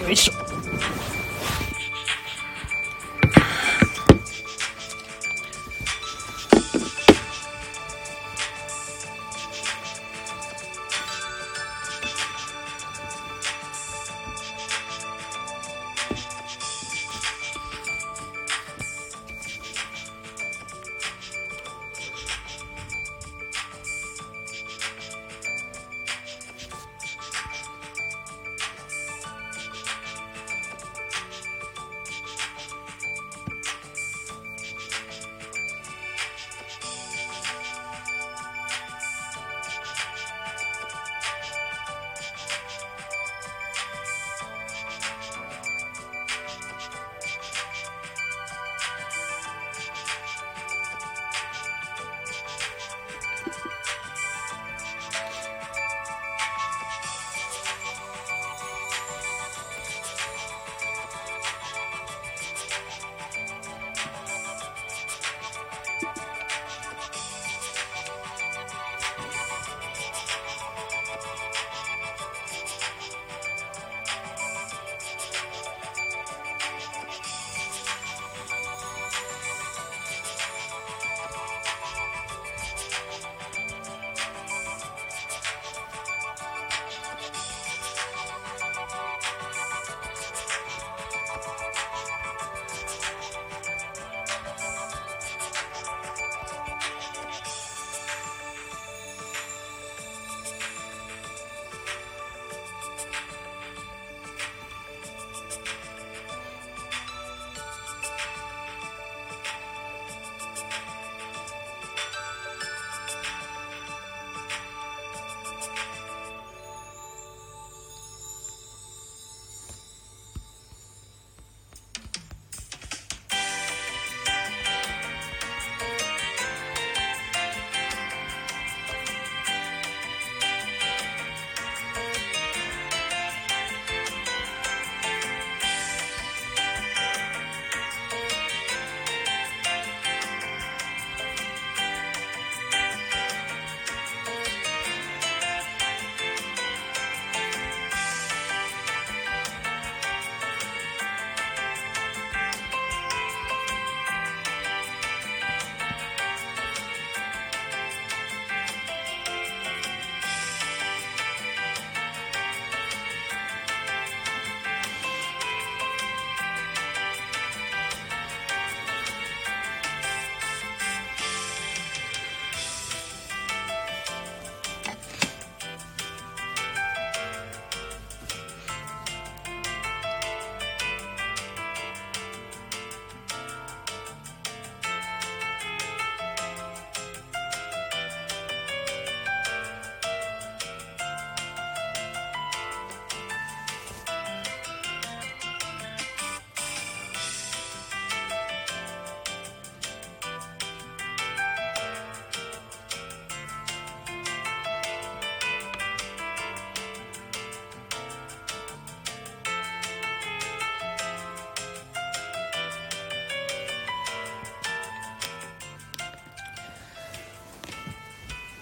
よいしょ。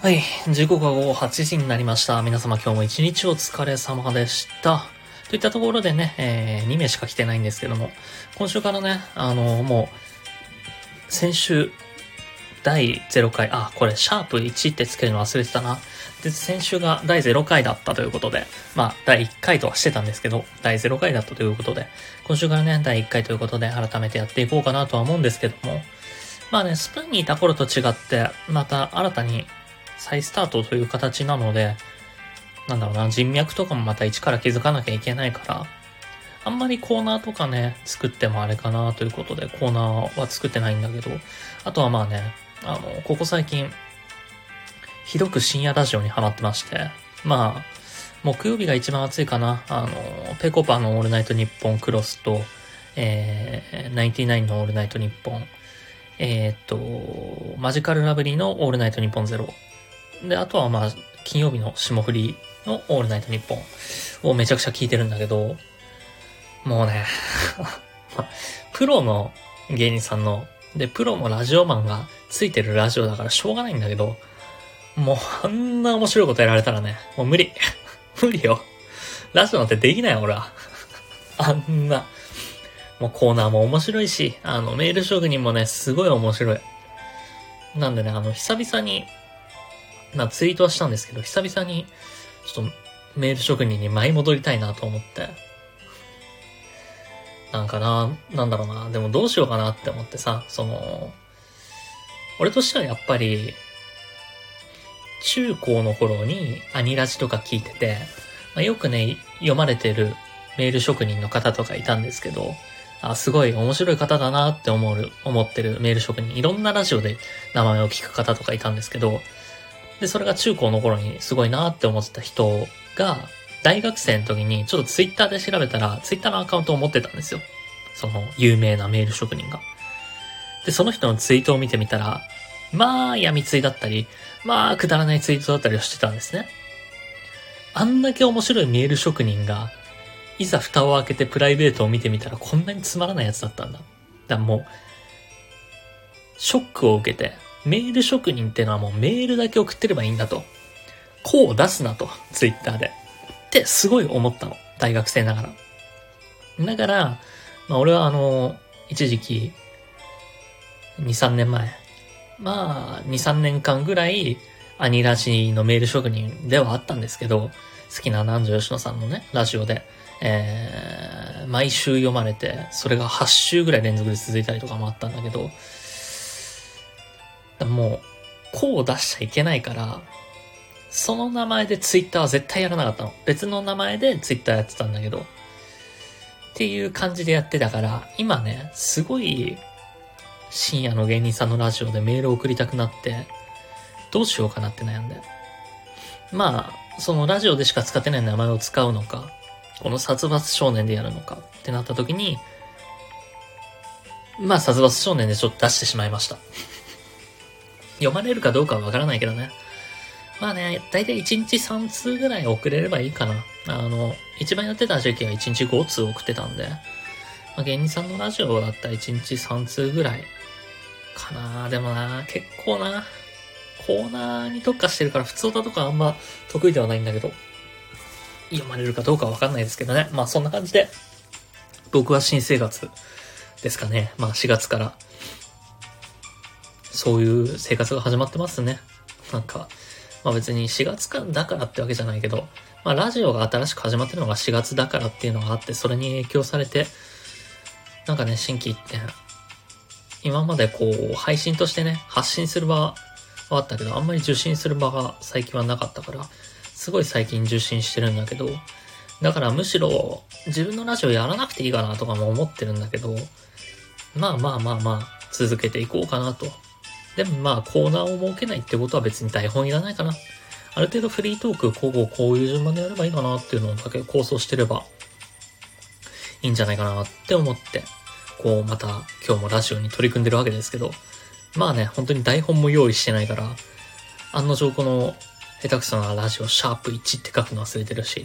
はい。時刻は午後8時になりました。皆様今日も一日お疲れ様でした。といったところでね、えー、2名しか来てないんですけども、今週からね、あのもう、先週、第0回、あ、これ、シャープ1ってつけるの忘れてたな。で、先週が第0回だったということで、まあ、第1回とはしてたんですけど、第0回だったということで、今週からね、第1回ということで、改めてやっていこうかなとは思うんですけども、まあね、スプーンにいた頃と違って、また新たに再スタートという形なので、なんだろうな、人脈とかもまた一から築かなきゃいけないから、あんまりコーナーとかね、作ってもあれかなということで、コーナーは作ってないんだけど、あとはまあね、あの、ここ最近、ひどく深夜ラジオにハマってまして、まあ、木曜日が一番暑いかな。あの、ペコパのオールナイトニッポンクロスと、えー、ナインティナインのオールナイトニッポン、えー、っと、マジカルラブリーのオールナイトニッポンゼロ。で、あとはまあ、金曜日の霜降りのオールナイトニッポンをめちゃくちゃ聞いてるんだけど、もうね プロの芸人さんの、で、プロのラジオマンがついてるラジオだからしょうがないんだけど、もうあんな面白いことやられたらね、もう無理。無理よ。ラジオなんてできないよ、俺は。あんな。もうコーナーも面白いし、あの、メール職人もね、すごい面白い。なんでね、あの、久々に、まあ、ツイートはしたんですけど、久々に、ちょっと、メール職人に舞い戻りたいなと思って。なんかな、なんだろうな、でもどうしようかなって思ってさ、その、俺としてはやっぱり、中高の頃にアニラジとか聞いてて、まあ、よくね、読まれてるメール職人の方とかいたんですけど、あ、すごい面白い方だなって思う、思ってるメール職人、いろんなラジオで名前を聞く方とかいたんですけど、で、それが中高の頃にすごいなって思ってた人が、大学生の時にちょっとツイッターで調べたら、ツイッターのアカウントを持ってたんですよ。その有名なメール職人が。で、その人のツイートを見てみたら、まあ、闇ツイだったり、まあ、くだらないツイートだったりをしてたんですね。あんだけ面白いメール職人が、いざ蓋を開けてプライベートを見てみたらこんなにつまらないやつだったんだ。だからもう、ショックを受けて、メール職人ってのはもうメールだけ送ってればいいんだと。こう出すなと、ツイッターで。ってすごい思ったの。大学生ながら。だから、まあ俺はあの、一時期、2、3年前、まあ、2、3年間ぐらい、アニラジのメール職人ではあったんですけど、好きな南條吉野さんのね、ラジオで、えー、毎週読まれて、それが8週ぐらい連続で続いたりとかもあったんだけど、もう、こう出しちゃいけないから、その名前でツイッターは絶対やらなかったの。別の名前でツイッターやってたんだけど、っていう感じでやってたから、今ね、すごい深夜の芸人さんのラジオでメールを送りたくなって、どうしようかなって悩んで。まあ、そのラジオでしか使ってない名前を使うのか、この殺伐少年でやるのかってなった時に、まあ、殺伐少年でちょっと出してしまいました。読まれるかどうかはわからないけどね。まあね、だいたい1日3通ぐらい送れればいいかな。あの、一番やってた時期は1日5通送ってたんで、まあ、芸人さんのラジオだったら1日3通ぐらいかなでもな結構な、コーナーに特化してるから普通歌とかあんま得意ではないんだけど、読まれるかどうかわかんないですけどね。まあそんな感じで、僕は新生活ですかね。まあ4月から、そういう生活が始まってますね。なんか、まあ別に4月かだからってわけじゃないけど、まあラジオが新しく始まってるのが4月だからっていうのがあって、それに影響されて、なんかね、新規一点、今までこう、配信としてね、発信する場はあったけど、あんまり受信する場が最近はなかったから、すごい最近受信してるんだけど、だからむしろ自分のラジオやらなくていいかなとかも思ってるんだけど、まあまあまあまあ、続けていこうかなと。でもまあコーナーを設けないってことは別に台本いらないかな。ある程度フリートーク、こうこういう順番でやればいいかなっていうのをだけ構想してればいいんじゃないかなって思ってこう、また今日もラジオに取り組んでるわけですけど、まあね、本当に台本も用意してないから、案の定この下手くそなラジオ、シャープ1って書くの忘れてるし、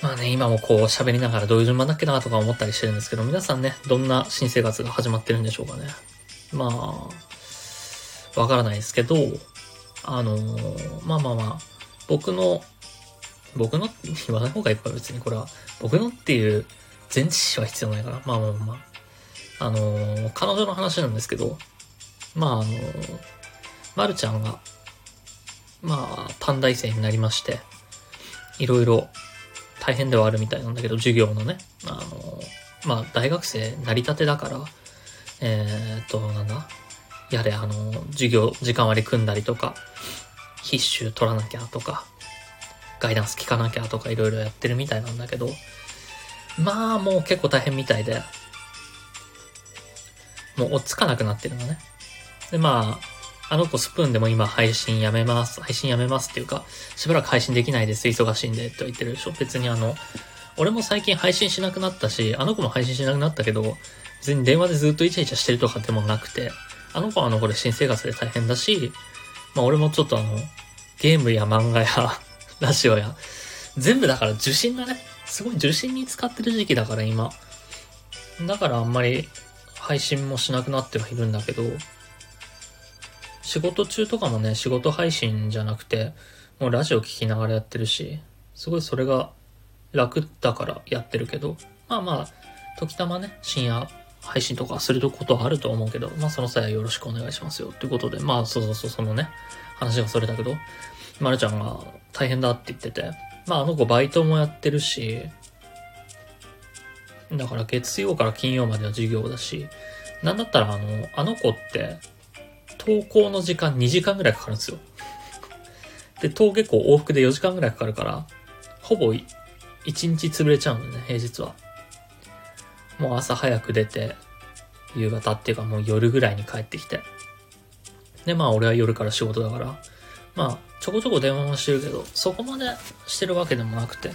まあね、今もこう喋りながらどういう順番だっけなとか思ったりしてるんですけど、皆さんね、どんな新生活が始まってるんでしょうかね。まあ、わからないですけど、あのー、まあまあまあ、僕の、僕の 言わない方がいいか別にこれは。僕のっていう前置詞は必要ないから。まあまあまあ。あのー、彼女の話なんですけど、まああのー、まるちゃんが、まあ、短大生になりまして、いろいろ大変ではあるみたいなんだけど、授業のね、あのー、まあ、大学生なりたてだから、えー、っと、なんだ、やれ、あの、授業、時間割組んだりとか、必修取らなきゃとか、ガイダンス聞かなきゃとかいろいろやってるみたいなんだけど、まあもう結構大変みたいで、もう落ち着かなくなってるのね。で、まあ、あの子スプーンでも今配信やめます。配信やめますっていうか、しばらく配信できないです。忙しいんで。と言ってるでしょ。別にあの、俺も最近配信しなくなったし、あの子も配信しなくなったけど、別に電話でずっとイチャイチャしてるとかでもなくて、あの子はあの子で新生活で大変だし、まあ俺もちょっとあの、ゲームや漫画やラジオや、全部だから受信だね。すごい受信に使ってる時期だから今。だからあんまり配信もしなくなってはいるんだけど、仕事中とかもね、仕事配信じゃなくて、もうラジオ聴きながらやってるし、すごいそれが楽だからやってるけど、まあまあ、時たまね、深夜配信とかすることはあると思うけど、まあその際はよろしくお願いしますよ。ということで、まあそうそうそう、そのね、話がそれだけど、まるちゃんが大変だって言ってて、まああの子バイトもやってるし、だから月曜から金曜までは授業だし、なんだったらあの、あの子って、登校の時間2時間ぐらいかかるんですよ。で、登下校往復で4時間ぐらいかかるから、ほぼ1日潰れちゃうんだよね、平日は。もう朝早く出て、夕方っていうかもう夜ぐらいに帰ってきて。で、まあ俺は夜から仕事だから、まあちょこちょこ電話もしてるけど、そこまでしてるわけでもなくて。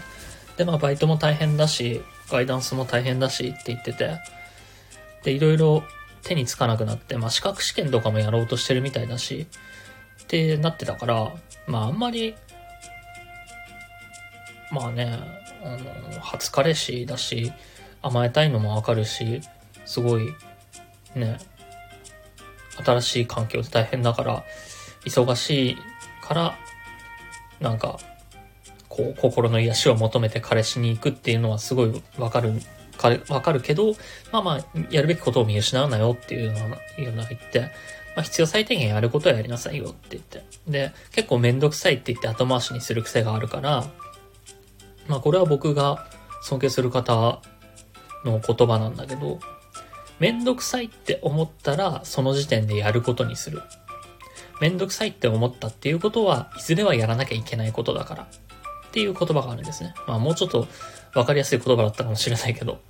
で、まあバイトも大変だし、ガイダンスも大変だしって言ってて、で、いろいろ手につかなくなって、まあ資格試験とかもやろうとしてるみたいだし、ってなってたから、まああんまり、まあね、あの、初彼氏だし、甘えたいのもわかるし、すごい、ね、新しい環境で大変だから、忙しいから、なんか、こう、心の癒しを求めて彼氏に行くっていうのはすごいわかるわかるけど、まあまあ、やるべきことを見失うなよっていうのが、いうのが言って、まあ必要最低限やることはやりなさいよって言って。で、結構めんどくさいって言って後回しにする癖があるから、まあこれは僕が尊敬する方の言葉なんだけど、めんどくさいって思ったら、その時点でやることにする。めんどくさいって思ったっていうことは、いずれはやらなきゃいけないことだから。っていう言葉があるんですね。まあもうちょっとわかりやすい言葉だったかもしれないけど。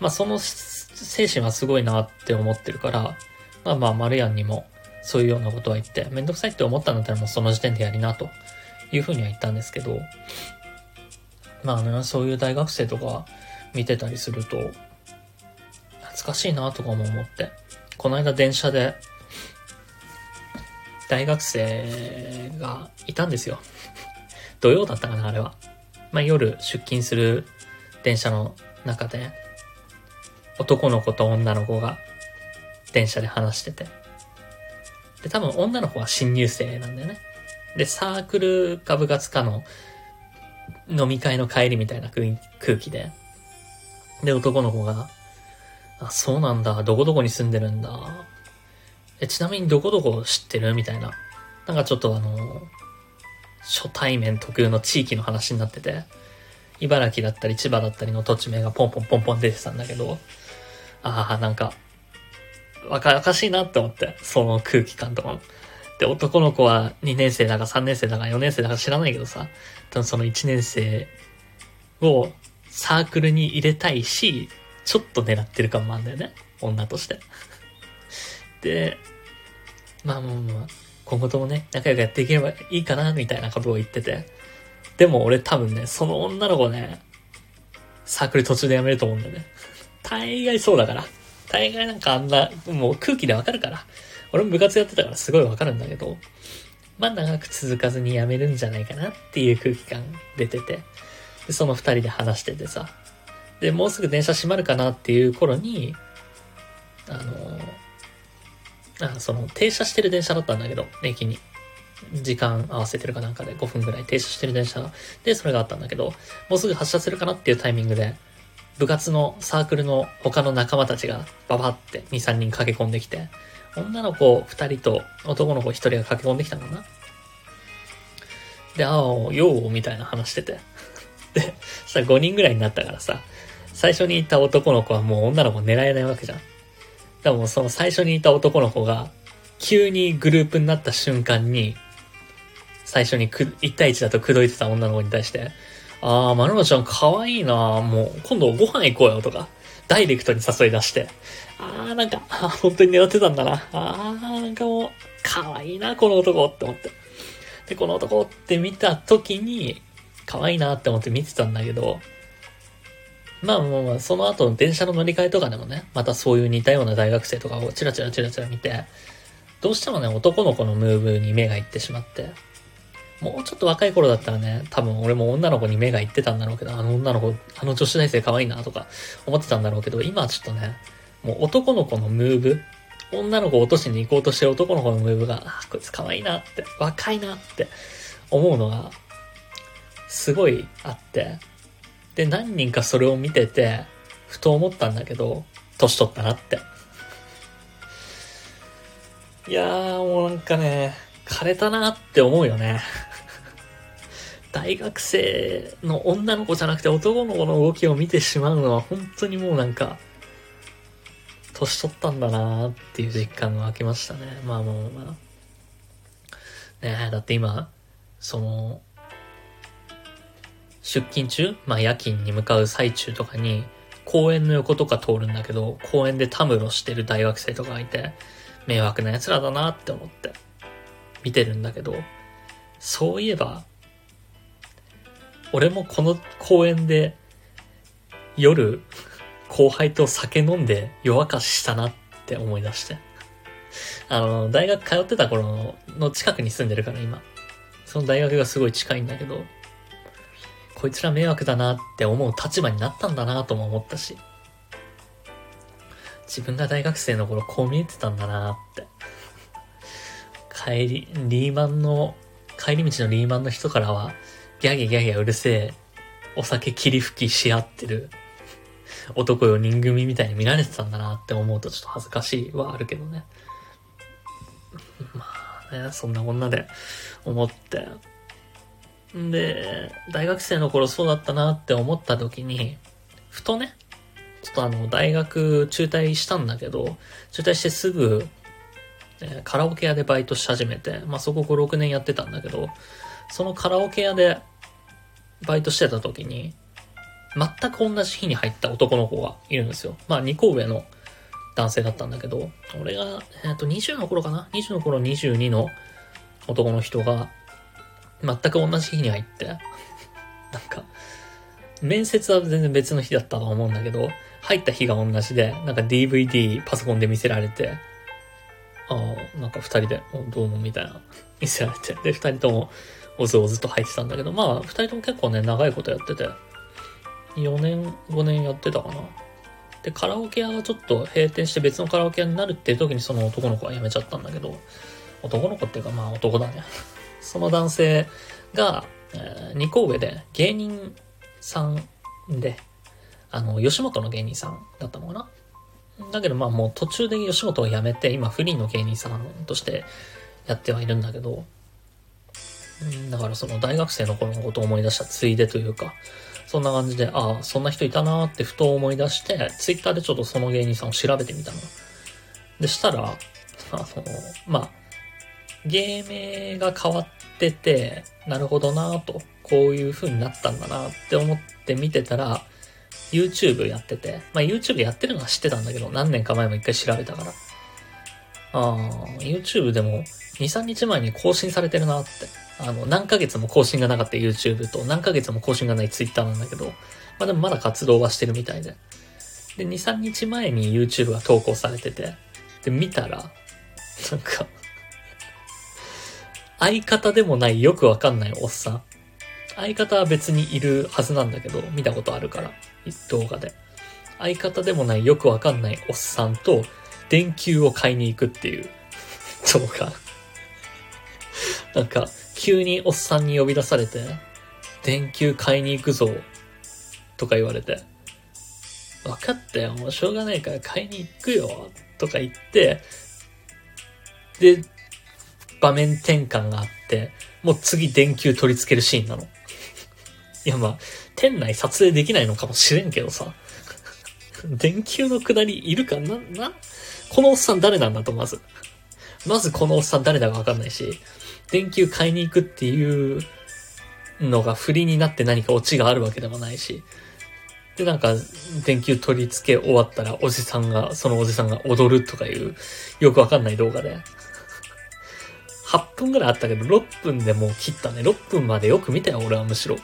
まあその精神はすごいなって思ってるから、まあまあ、マルヤンにもそういうようなことは言って、めんどくさいって思ったんだったらもうその時点でやりなというふうには言ったんですけど、まあね、そういう大学生とか見てたりすると、懐かしいなとかも思って、この間電車で、大学生がいたんですよ。土曜だったかな、あれは。まあ夜出勤する電車の中で、男の子と女の子が電車で話してて。で、多分女の子は新入生なんだよね。で、サークルか部活かの飲み会の帰りみたいな空気で。で、男の子が、あ、そうなんだ、どこどこに住んでるんだ。え、ちなみにどこどこ知ってる？みたいな。なんかちょっとあの、初対面特有の地域の話になってて、茨城だったり千葉だったりの土地名がポンポンポンポン出てたんだけど、ああ、なんか、若々しいなって思って、その空気感とか。で、男の子は2年生だか3年生だか4年生だか知らないけどさ、多分その1年生をサークルに入れたいし、ちょっと狙ってる感もあるんだよね。女として。で、まあまあまあ、今後ともね、仲良くやっていければいいかな、みたいなことを言ってて。でも俺多分ね、その女の子ね、サークル途中で辞めると思うんだよね。大概そうだから。大概なんかあんな、もう空気でわかるから。俺も部活やってたからすごいわかるんだけど、まあ長く続かずに辞めるんじゃないかなっていう空気感出てて、でその二人で話しててさ、で、もうすぐ電車閉まるかなっていう頃に、あの、あその停車してる電車だったんだけど、駅に。時間合わせてるかなんかで5分ぐらい停車してる電車でそれがあったんだけど、もうすぐ発車するかなっていうタイミングで、部活のサークルの他の仲間たちがババって2、3人駆け込んできて、女の子2人と男の子1人が駆け込んできたのかなで、ああ、よう、みたいな話してて。で、さ、5人ぐらいになったからさ、最初にいた男の子はもう女の子狙えないわけじゃん。でもその最初にいた男の子が、急にグループになった瞬間に、最初にく、1対1だと口説いてた女の子に対して、あー、まるまちゃん可愛いなもう、今度ご飯行こうよとか、ダイレクトに誘い出して、あーなんか、本当に狙ってたんだな。あーなんかもう、可愛いな、この男って思って。で、この男って見た時に、可愛いなって思って見てたんだけど、まあまあまあ、その後の電車の乗り換えとかでもね、またそういう似たような大学生とかをチラチラチラチラ見て、どうしてもね、男の子のムーブに目がいってしまって、もうちょっと若い頃だったらね、多分俺も女の子に目がいってたんだろうけど、あの女の子、あの女子大生可愛いなとか思ってたんだろうけど、今はちょっとね、もう男の子のムーブ、女の子落としに行こうとしてる男の子のムーブが、あ、こいつ可愛いなって、若いなって思うのが、すごいあって、で、何人かそれを見てて、ふと思ったんだけど、年取ったなって。いやー、もうなんかね、枯れたなって思うよね。大学生の女の子じゃなくて男の子の動きを見てしまうのは本当にもうなんか、年取ったんだなーっていう実感が湧きましたね。まあまあまあ。ねえ、だって今、その、出勤中まあ夜勤に向かう最中とかに、公園の横とか通るんだけど、公園でたむろしてる大学生とかがいて、迷惑な奴らだなって思って、見てるんだけど、そういえば、俺もこの公園で、夜、後輩と酒飲んで夜明かししたなって思い出して。あの、大学通ってた頃の近くに住んでるから今。その大学がすごい近いんだけど、こいつら迷惑だなって思う立場になったんだなとも思ったし、自分が大学生の頃こう見えてたんだなって。帰り、リーマンの、帰り道のリーマンの人からは、ギャギャギャギャうるせえ、お酒切り吹きし合ってる男4人組みたいに見られてたんだなって思うとちょっと恥ずかしいはあるけどね。まあね、そんなこんなで思って、で、大学生の頃そうだったなって思った時に、ふとね、ちょっとあの、大学中退したんだけど、中退してすぐ、えカラオケ屋でバイトし始めて、まあそこ5、6年やってたんだけど、そのカラオケ屋でバイトしてた時に、全く同じ日に入った男の子がいるんですよ。まあ2個上の男性だったんだけど、俺が、えっ、と20の頃かな ?20 の頃22の男の人が、全く同じ日に入って、なんか、面接は全然別の日だったと思うんだけど、入った日が同じで、なんか DVD パソコンで見せられて、ああ、なんか二人で、どうもみたいな、見せられて、で、二人ともおずおずと入ってたんだけど、まあ、二人とも結構ね、長いことやってて、4年、5年やってたかな。で、カラオケ屋がちょっと閉店して別のカラオケ屋になるっていう時にその男の子は辞めちゃったんだけど、男の子っていうかまあ男だね。その男性が、えー、2個上で芸人さんで、あの、吉本の芸人さんだったのかな？だけどまあもう途中で吉本を辞めて、今フリーの芸人さんとしてやってはいるんだけど、だからその大学生の頃のことを思い出したついでというか、そんな感じで、ああ、そんな人いたなーってふと思い出して、ツイッターでちょっとその芸人さんを調べてみたの。でしたら、あの、まあ、芸名が変わってて、なるほどなと、こういう風になったんだなって思って見てたら、YouTube やってて、まあ YouTube やってるのは知ってたんだけど、何年か前も一回調べたから。ああ、YouTube でも2、3日前に更新されてるなって。あの、何ヶ月も更新がなかった YouTube と、何ヶ月も更新がない Twitter なんだけど、まあでもまだ活動はしてるみたいで。で、2、3日前に YouTube が投稿されてて、で、見たら、なんか相方でもないよくわかんないおっさん。相方は別にいるはずなんだけど、見たことあるから、動画で。相方でもないよくわかんないおっさんと、電球を買いに行くっていう動画。なんか、急におっさんに呼び出されて、電球買いに行くぞ、とか言われて、分かったよ、もうしょうがないから買いに行くよ、とか言って、で、場面転換があって、もう次電球取り付けるシーンなの。いやまあ、店内撮影できないのかもしれんけどさ。電球の下りいるかな、な？このおっさん誰なんだと、まず。まずこのおっさん誰だかわかんないし、電球買いに行くっていうのが振りになって何かオチがあるわけでもないし、で、なんか、電球取り付け終わったら、おじさんが、そのおじさんが踊るとかいう、よくわかんない動画で。8分ぐらいあったけど、6分でもう切ったね。6分までよく見たよ、俺はむしろ。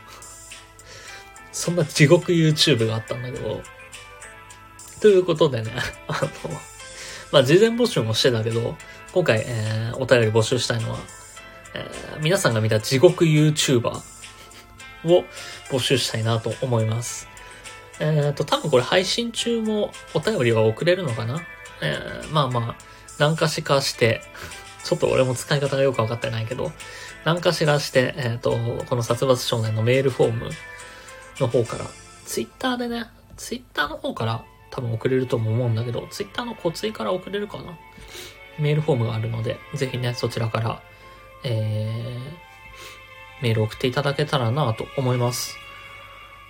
そんな地獄 YouTube があったんだけど。ということでね、あの、まあ、事前募集もしてたけど、今回、えー、お便り募集したいのは、えー、皆さんが見た地獄 YouTuber を募集したいなと思います。えっ、ー、と、多分これ配信中もお便りは送れるのかな？えー、まあまあ、何かしかして、ちょっと俺も使い方がよくわかってないけど、何かしらして、えっ、ー、と、この殺伐少年のメールフォームの方から、ツイッターでね、ツイッターの方から多分送れるとも思うんだけど、ツイッターのコツイから送れるかなメールフォームがあるので、ぜひね、そちらから、えー、メール送っていただけたらなと思います。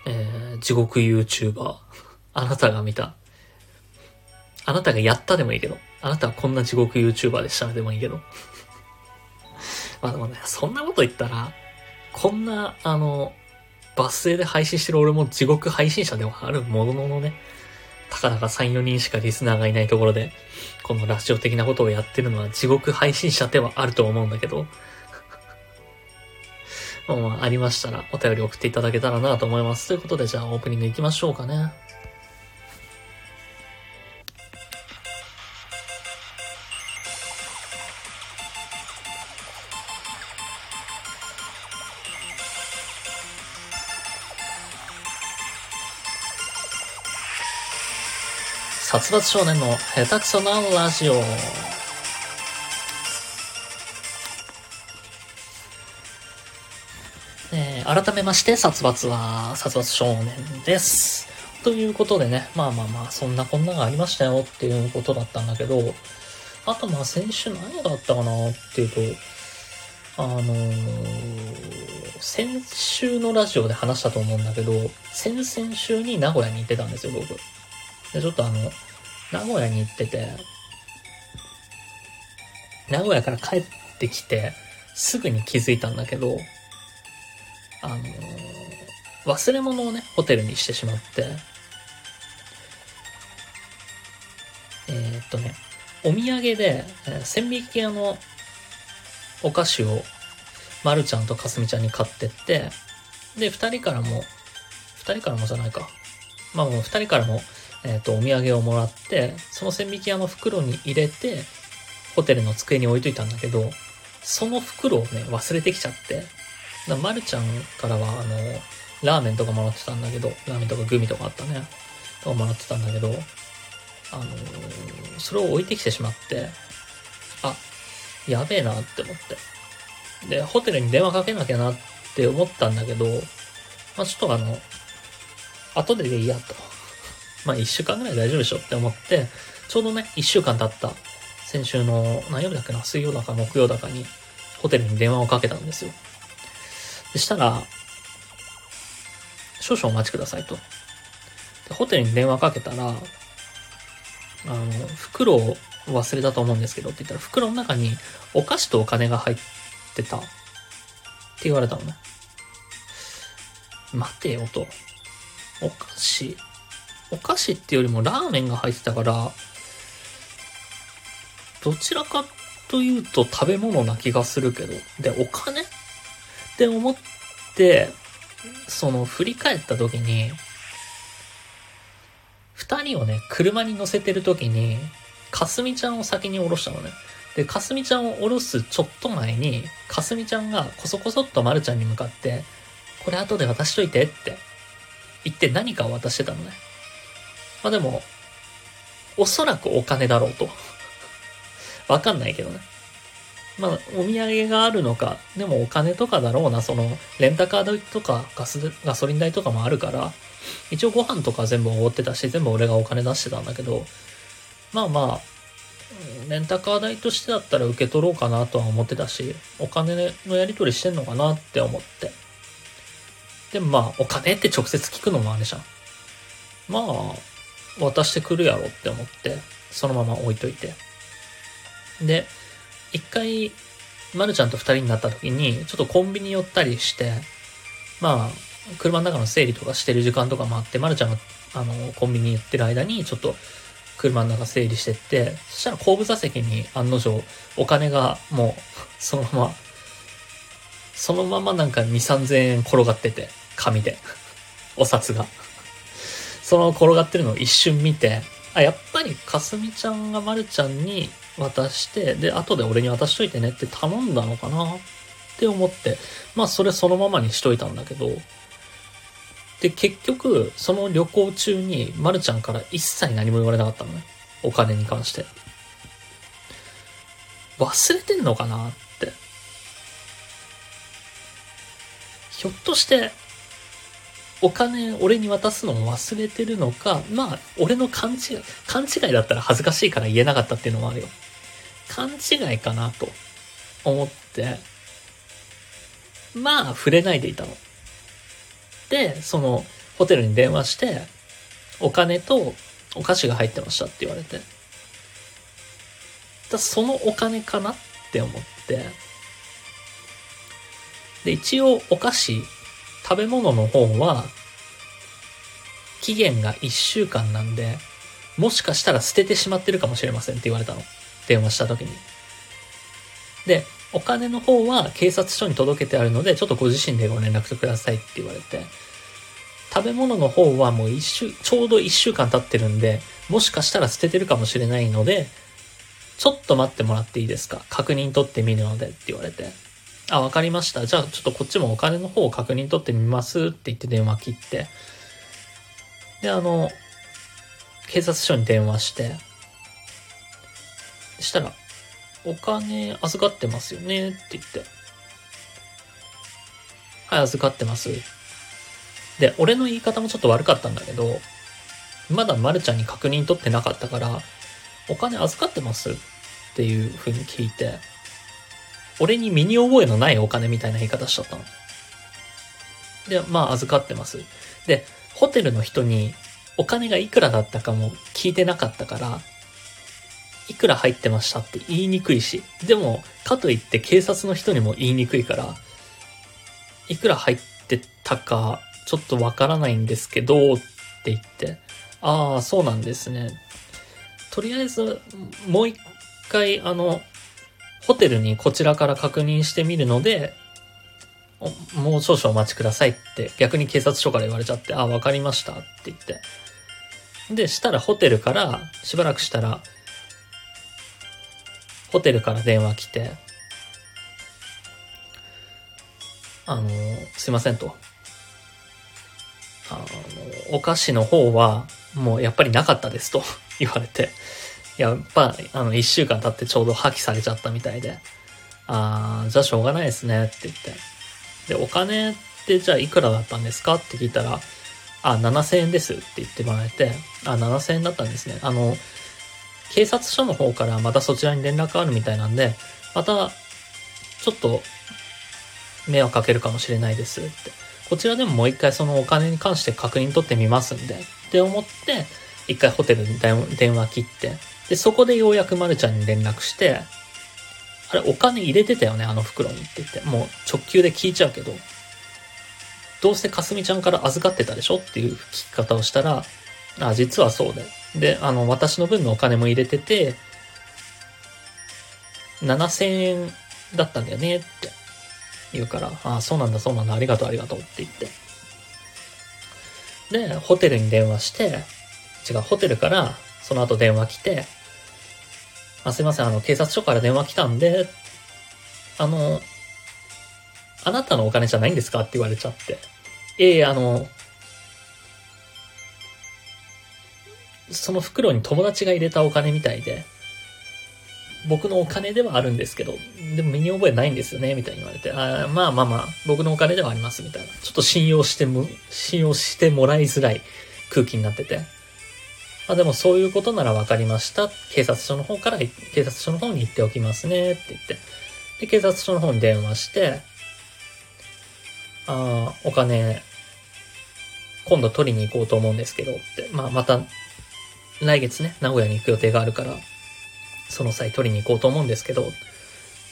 えー、地獄 YouTuber。あなたが見た。あなたがやったでもいいけど。あなたはこんな地獄 YouTuber でしたでもいいけど。まあでもね、そんなこと言ったら、こんな、あの、バス停で配信してる俺も地獄配信者ではあるもののね、たかだか3、4人しかリスナーがいないところで、このラジオ的なことをやってるのは地獄配信者ではあると思うんだけど、まあ、ありましたらお便り送っていただけたらなと思います。ということで、じゃあオープニング行きましょうかね。殺伐少年の下手くそなラジオ。えー、改めまして、殺伐は、殺伐少年です。ということでね、まあまあまあ、そんなこんながありましたよっていうことだったんだけど、あとまあ先週何があったかなっていうと、あのー、先週のラジオで話したと思うんだけど、先々週に名古屋に行ってたんですよ、僕。で、ちょっとあの、名古屋に行ってて、名古屋から帰ってきて、すぐに気づいたんだけど、あのー、忘れ物をね、ホテルにしてしまって、えー、っとね、お土産で、えー、千匹屋のお菓子を、まるちゃんとかすみちゃんに買ってって、で、二人からも、二人からもじゃないか。まあもう二人からも、えっ、ー、と、お土産をもらって、その千匹屋の袋に入れて、ホテルの机に置いといたんだけど、その袋をね、忘れてきちゃって、だまるちゃんからは、あの、ラーメンとかもらってたんだけど、ラーメンとかグミとかあったね。とかもらってたんだけど、あのー、それを置いてきてしまって、あ、やべえなって思って。で、ホテルに電話かけなきゃなって思ったんだけど、まあ、ちょっとあの、後ででいいやと。まあ、一週間ぐらい大丈夫でしょって思って、ちょうどね、一週間経った、先週の何曜日だっけな、水曜だか木曜だかに、ホテルに電話をかけたんですよ。でしたら、少々お待ちくださいと。でホテルに電話かけたら、あの、袋を忘れたと思うんですけどって言ったら、袋の中にお菓子とお金が入ってたって言われたのね。待てよと。お菓子お菓子っていうよりもラーメンが入ってたから、どちらかというと食べ物な気がするけど、で、お金？って思って、その振り返った時に、二人をね、車に乗せてる時に、かすみちゃんを先に降ろしたのね。で、かすみちゃんを降ろすちょっと前に、かすみちゃんがこそこそっとまるちゃんに向かって、これ後で渡しといてって言って何かを渡してたのね。まあでも、おそらくお金だろうと。わかんないけどね。まあ、お土産があるのか、でもお金とかだろうな、その、レンタカー代とかガス、ガソリン代とかもあるから、一応ご飯とか全部おごってたし、全部俺がお金出してたんだけど、まあまあ、レンタカー代としてだったら受け取ろうかなとは思ってたし、お金のやり取りしてんのかなって思って。でもまあ、お金って直接聞くのもあれじゃん。まあ、渡してくるやろって思って、そのまま置いといて。で、一回、まるちゃんと二人になった時に、ちょっとコンビニ寄ったりして、まあ、車の中の整理とかしてる時間とかもあって、まるちゃんが、あの、コンビニ行ってる間に、ちょっと、車の中整理してって、そしたら後部座席に案の定、お金がもう、そのまま、そのままなんか2、3000円転がってて、紙で。お札が。その転がってるのを一瞬見て、あ、やっぱりかすみちゃんがまるちゃんに渡して、で、後で俺に渡しといてねって頼んだのかなって思って、まあそれそのままにしといたんだけど、で、結局、その旅行中に、まるちゃんから一切何も言われなかったのね。お金に関して。忘れてんのかなって。ひょっとして、お金俺に渡すのを忘れてるのか、まあ、俺の勘違い、勘違いだったら恥ずかしいから言えなかったっていうのもあるよ。勘違いかなと思って、まあ、触れないでいたの。で、その、ホテルに電話して、お金とお菓子が入ってましたって言われて。だそのお金かなって思って、で、一応お菓子、食べ物の方は、期限が1週間なんで、もしかしたら捨ててしまってるかもしれませんって言われたの。電話した時に。で、お金の方は警察署に届けてあるので、ちょっとご自身でご連絡くださいって言われて、食べ物の方はもう一週、ちょうど一週間経ってるんで、もしかしたら捨ててるかもしれないので、ちょっと待ってもらっていいですか？確認取ってみるのでって言われて。あ、わかりました。じゃあちょっとこっちもお金の方を確認取ってみますって言って電話切って。で、あの、警察署に電話して、したら、お金預かってますよねって言って。はい、預かってます。で、俺の言い方もちょっと悪かったんだけど、まだまるちゃんに確認取ってなかったから、お金預かってますっていう風に聞いて、俺に身に覚えのないお金みたいな言い方しちゃったの。で、まあ預かってます。で、ホテルの人にお金がいくらだったかも聞いてなかったから、いくら入ってましたって言いにくいし、でも、かといって警察の人にも言いにくいから、いくら入ってたか、ちょっとわからないんですけど、って言って、ああ、そうなんですね。とりあえず、もう一回、あの、ホテルにこちらから確認してみるので、もう少々お待ちくださいって逆に警察署から言われちゃって、あ、わかりましたって言って。で、したらホテルから、しばらくしたら、ホテルから電話来て、あの、すいませんと。あの、お菓子の方は、もうやっぱりなかったですと 言われて、やっぱ、あの、一週間経ってちょうど破棄されちゃったみたいで、あー、じゃあしょうがないですねって言って。で、お金ってじゃあいくらだったんですかって聞いたら、あ、7000円ですって言ってもらえて、あ、7000円だったんですね。あの、警察署の方からまたそちらに連絡あるみたいなんで、また、ちょっと、迷惑かけるかもしれないですって。こちらでももう一回そのお金に関して確認取ってみますんで、って思って、一回ホテルに電話切って、で、そこでようやくまるちゃんに連絡して、あれ、お金入れてたよね、あの袋にって言って。もう直球で聞いちゃうけど、どうせかすみちゃんから預かってたでしょっていう聞き方をしたら、あ、実はそうで。で、あの、私の分のお金も入れてて、7000円だったんだよねって言うから、あ、そうなんだ、そうなんだ、ありがとう、ありがとうって言って。で、ホテルに電話して、違う、ホテルからその後電話来て、あ、すいません、あの、警察署から電話来たんで、あの、あなたのお金じゃないんですかって言われちゃって。ええー、あの、その袋に友達が入れたお金みたいで、僕のお金ではあるんですけど、でも身に覚えないんですよね、みたいに言われて、あまあまあまあ、僕のお金ではあります、みたいな。ちょっと信用しても、信用してもらいづらい空気になってて。あでもそういうことなら分かりました。警察署の方から、警察署の方に行っておきますね、って言って。で、警察署の方に電話して、ああ、お金、今度取りに行こうと思うんですけど、って。まあまた、来月ね、名古屋に行く予定があるから、その際取りに行こうと思うんですけど、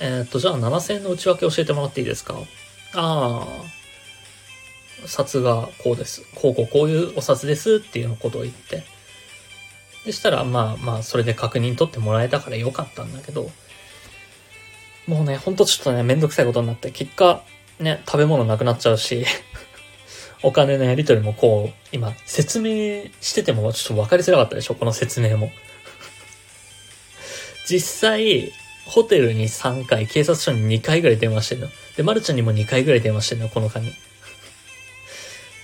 えー、っと、じゃあ7000円の内訳教えてもらっていいですか？ああ、札がこうです。こうこうこういうお札ですっていうことを言って。でしたら、まあまあ、それで確認取ってもらえたからよかったんだけど、もうね、ほんとちょっとね、めんどくさいことになって、結果、ね、食べ物なくなっちゃうし、お金のやりとりもこう、今、説明しててもちょっと分かりづらかったでしょこの説明も。実際、ホテルに3回、警察署に2回ぐらい電話してんの。で、マルちゃんにも2回ぐらい電話してんの、この間に。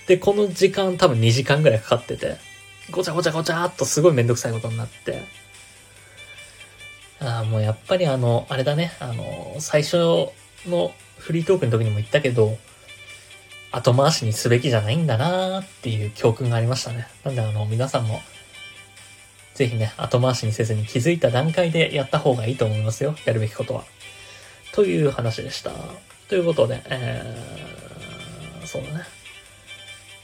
で、この時間多分2時間ぐらいかかってて、ごちゃごちゃごちゃっとすごいめんどくさいことになって、ああ、もうやっぱりあの、あれだね、あの、最初のフリートークの時にも言ったけど、後回しにすべきじゃないんだなーっていう教訓がありましたね。なんであの、皆さんも、ぜひね、後回しにせずに気づいた段階でやった方がいいと思いますよ。やるべきことは。という話でした。ということで、えー、そうだね。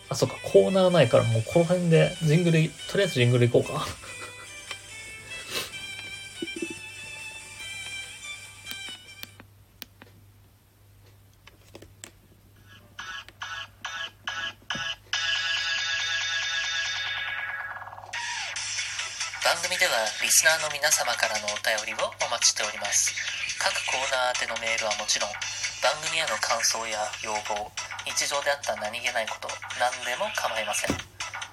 あ、そっか、コーナーないからもうこの辺でジングル、とりあえずジングル行こうか。番組ではリスナーの皆様からのお便りをお待ちしております各コーナー宛てのメールはもちろん番組への感想や要望日常であった何気ないこと何でも構いません。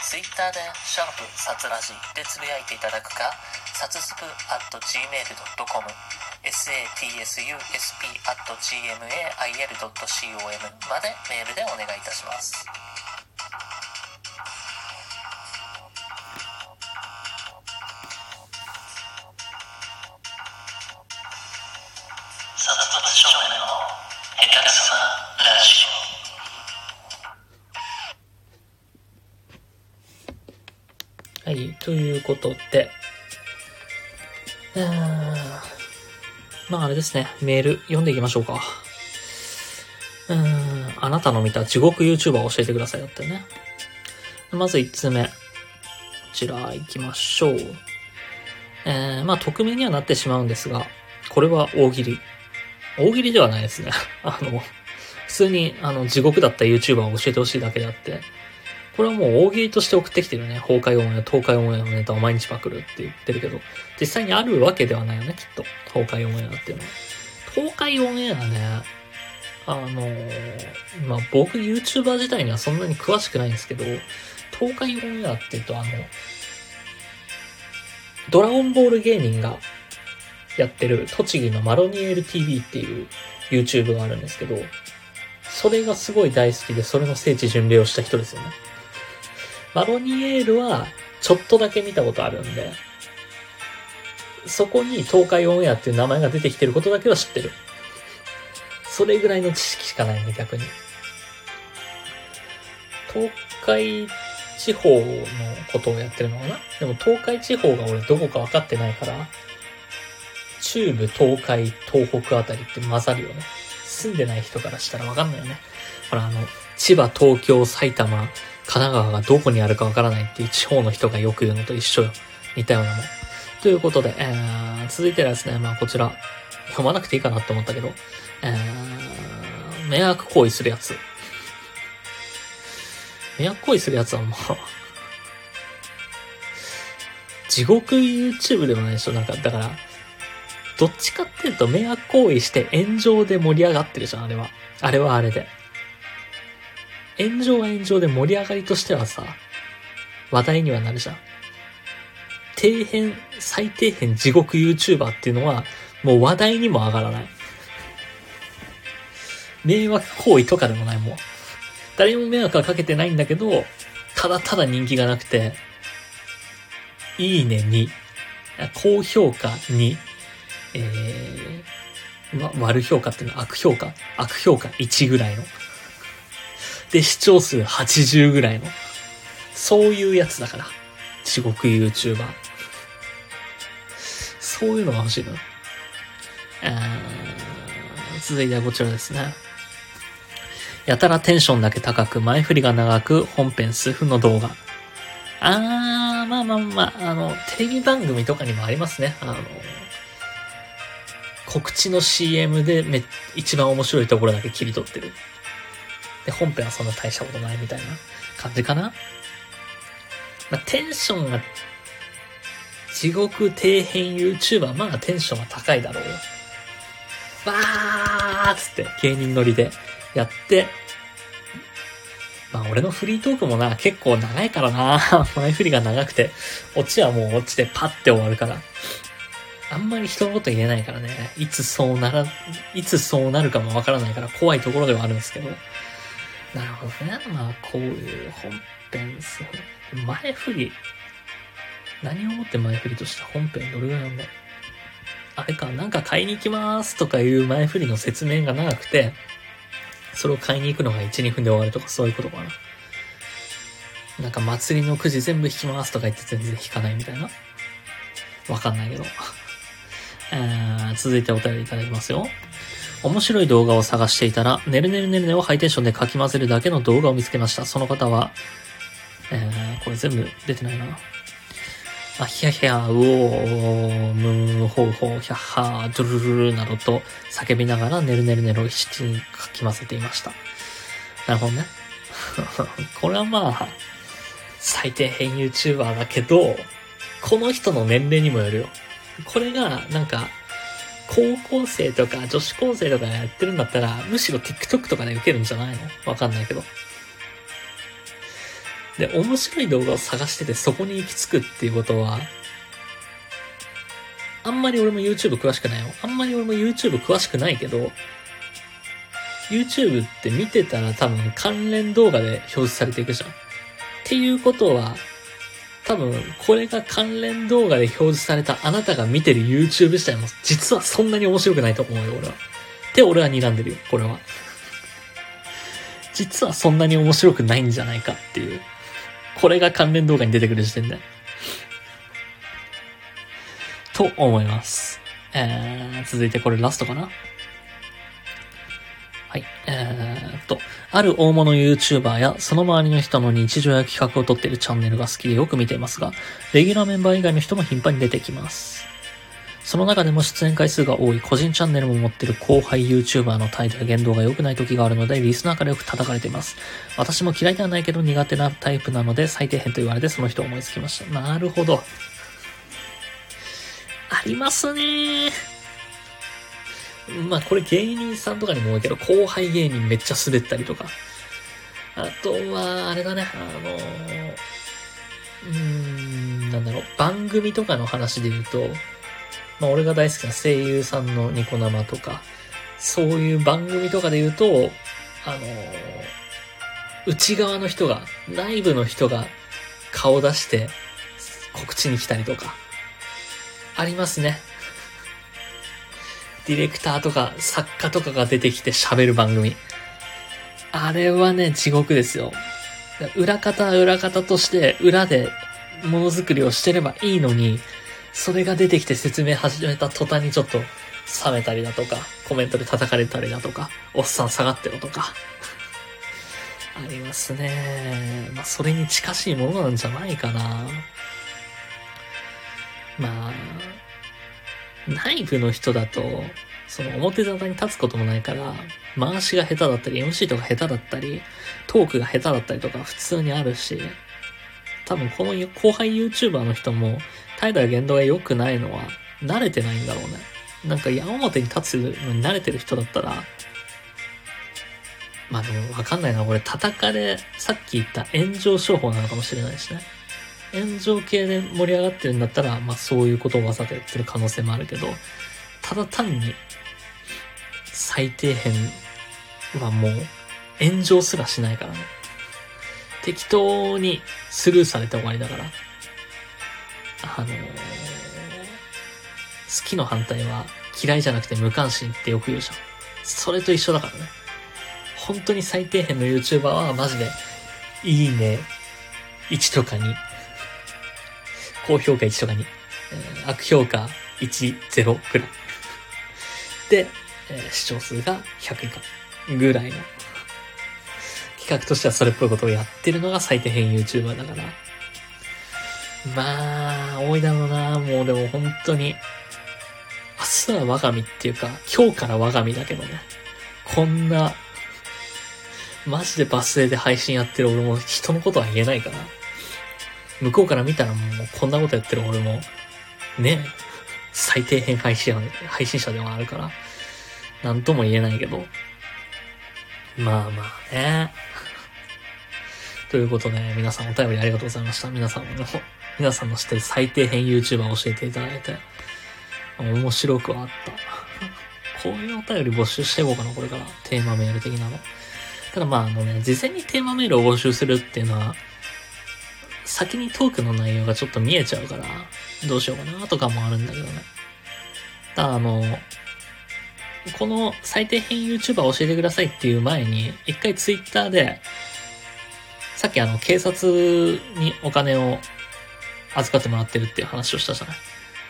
Twitter で「シャープサツラジ」でつぶやいていただくかサツスプ at gmail.com satsusp at gmail.com までメールでお願いいたします。ことで、まああれですね、メール読んでいきましょうか。うん、あなたの見た地獄 YouTuber を教えてくださいだってね。まず1つ目。こちら行きましょう。えー、まあ匿名にはなってしまうんですが、これは大喜利。大喜利ではないですね。あの、普通に、あの、地獄だった YouTuber を教えてほしいだけであって、これはもう大喜利として送ってきてるね。崩壊オンエア、東海オンエアのネタを毎日パクるって言ってるけど、実際にあるわけではないよね、きっと。東海オンエアっていうのは。東海オンエアね、あのーまあ、僕 YouTuber 自体にはそんなに詳しくないんですけど、東海オンエアって言うとあの、ドラゴンボール芸人がやってる栃木のマロニエル TV っていう YouTube があるんですけど、それがすごい大好きで、それの聖地巡礼をした人ですよね。マロニエールは、ちょっとだけ見たことあるんで、そこに東海オンエアっていう名前が出てきてることだけは知ってる。それぐらいの知識しかないね、逆に。東海地方のことをやってるのかな？でも東海地方が俺どこか分かってないから、中部、東海、東北あたりって混ざるよね。住んでない人からしたら分かんないよね。ほら、あの、千葉、東京、埼玉、神奈川がどこにあるか分からないっていう地方の人がよく言うのと一緒よ。似たようなもん。ということで、えー、続いてはですね、まあこちら、読まなくていいかなって思ったけど、えー、迷惑行為するやつ。迷惑行為するやつはもう 地獄 YouTube でもないでしょなんか、だから、どっちかっていうと迷惑行為して炎上で盛り上がってるじゃん、あれは。あれはあれで。炎上は炎上で盛り上がりとしてはさ、話題にはなるじゃん。底辺、最底辺地獄 YouTuber っていうのは、もう話題にも上がらない。迷惑行為とかでもないもん。誰にも迷惑はかけてないんだけど、ただただ人気がなくて、いいねに、高評価に、えー、わ悪評価っていうのは悪評価？悪評価1ぐらいの。で、視聴数80ぐらいの。そういうやつだから。地獄 YouTuber。そういうのが欲しいの。えー、続いてはこちらですね。やたらテンションだけ高く、前振りが長く、本編数分の動画。あー、まあまあまあ、あの、テレビ番組とかにもありますね。あの、告知の CM でめ、一番面白いところだけ切り取ってる。で、本編はそんな大したことないみたいな感じかな？まあ、テンションが、地獄底辺 YouTuber、まあテンションは高いだろうよ。わーっつって芸人乗りでやって、まあ俺のフリートークもな、結構長いからな。前振りが長くて、オチはもうオチでパッて終わるから。あんまり人のこと言えないからね。いつそうなら、いつそうなるかもわからないから怖いところではあるんですけど。なるほどね。まあこういう本編ですね。前振り。何をもって前振りとした本編どれぐらいなんだあれか、なんか買いに行きますとかいう前振りの説明が長くて、それを買いに行くのが1、2分で終わるとかそういうことかな。なんか祭りのくじ全部引きますとか言って全然引かないみたいな。わかんないけど。えー、続いてお便りいただきますよ。面白い動画を探していたら、ねるねるねるねをハイテンションでかき混ぜるだけの動画を見つけました。その方は、えー、これ全部出てないな。あひゃひゃ、うおー、むー、ほうほう、ひゃっはー、ドゥルルルなどと叫びながらねるねるねるを七にかき混ぜていました。なるほどね。これはまあ、最低変 YouTuber だけど、この人の年齢にもよるよ。これが、なんか、高校生とか女子高生とかやってるんだったら、むしろ TikTok とかで受けるんじゃないの？わかんないけど。で、面白い動画を探しててそこに行き着くっていうことは、あんまり俺も YouTube 詳しくないよ。あんまり俺も YouTube 詳しくないけど、YouTube って見てたら多分関連動画で表示されていくじゃん。っていうことは、多分これが関連動画で表示されたあなたが見てる YouTube 自体も実はそんなに面白くないと思うよ、俺は。って俺は睨んでるよ、これは。実はそんなに面白くないんじゃないかっていう。これが関連動画に出てくる時点で。と思います。えー、続いてこれラストかな？はい。えー、っと、ある大物 YouTuber やその周りの人の日常や企画を撮っているチャンネルが好きでよく見ていますが、レギュラーメンバー以外の人も頻繁に出てきます。その中でも出演回数が多い個人チャンネルも持ってる後輩 YouTuber の態度や言動が良くない時があるので、リスナーからよく叩かれています。私も嫌いではないけど苦手なタイプなので、最低限と言われてその人を思いつきました。なるほど。ありますねーまあこれ芸人さんとかにも多いけど、後輩芸人めっちゃ滑ったりとか。あとは、あれだね、あのうーん、なんだろう、番組とかの話で言うと、まあ俺が大好きな声優さんのニコ生とか、そういう番組とかで言うと、あのー、内側の人が、内部の人が顔出して告知に来たりとか、ありますね。ディレクターとか作家とかが出てきて喋る番組。あれはね、地獄ですよ。裏方は裏方として裏でものづくりをしてればいいのに、それが出てきて説明始めた途端にちょっと冷めたりだとか、コメントで叩かれたりだとか、おっさん下がってろとか。ありますね。まあ、それに近しいものなんじゃないかな。まあ、内部の人だと、その表沙汰に立つこともないから、回しが下手だったり、MC とか下手だったり、トークが下手だったりとか普通にあるし、多分この後輩 YouTuber の人も、態度や言動が良くないのは、慣れてないんだろうね。なんか矢面に立つのに慣れてる人だったら、まあでもわかんないな。これ叩かれ、さっき言った炎上商法なのかもしれないしね。炎上系で盛り上がってるんだったら、まあそういうことをわざとやってる可能性もあるけど、ただ単に、最底辺はもう炎上すらしないからね。適当にスルーされて終わりだから。あのー、好きの反対は嫌いじゃなくて無関心ってよく言うじゃん。それと一緒だからね。本当に最底辺の YouTuber はマジで、いいね、1とかに、高評価1とかに、えー、悪評価1、0くらい。で、えー、視聴数が100以下ぐらいの企画としてはそれっぽいことをやってるのが最低辺 YouTuber だから、まあ、多いだろうな。もうでも本当に。明日は我が身っていうか、今日から我が身だけどね。こんな、マジでバス停で配信やってる俺も人のことは言えないから。向こうから見たらもうこんなことやってる俺も、ね、最低編配信配信者ではあるから、なんとも言えないけど。まあまあね。ということで、皆さんお便りありがとうございました。皆さんの、皆さんの知ってる最低編 YouTuber を教えていただいて、面白くはあった。こういうお便り募集していこうかな、これから。テーマメール的なの。ただまあ、あのね、事前にテーマメールを募集するっていうのは、先にトークの内容がちょっと見えちゃうから、どうしようかなとかもあるんだけどね。ただあの、この最低編 YouTuber 教えてくださいっていう前に、一回 Twitter で、さっきあの、警察にお金を預かってもらってるっていう話をしたじゃない。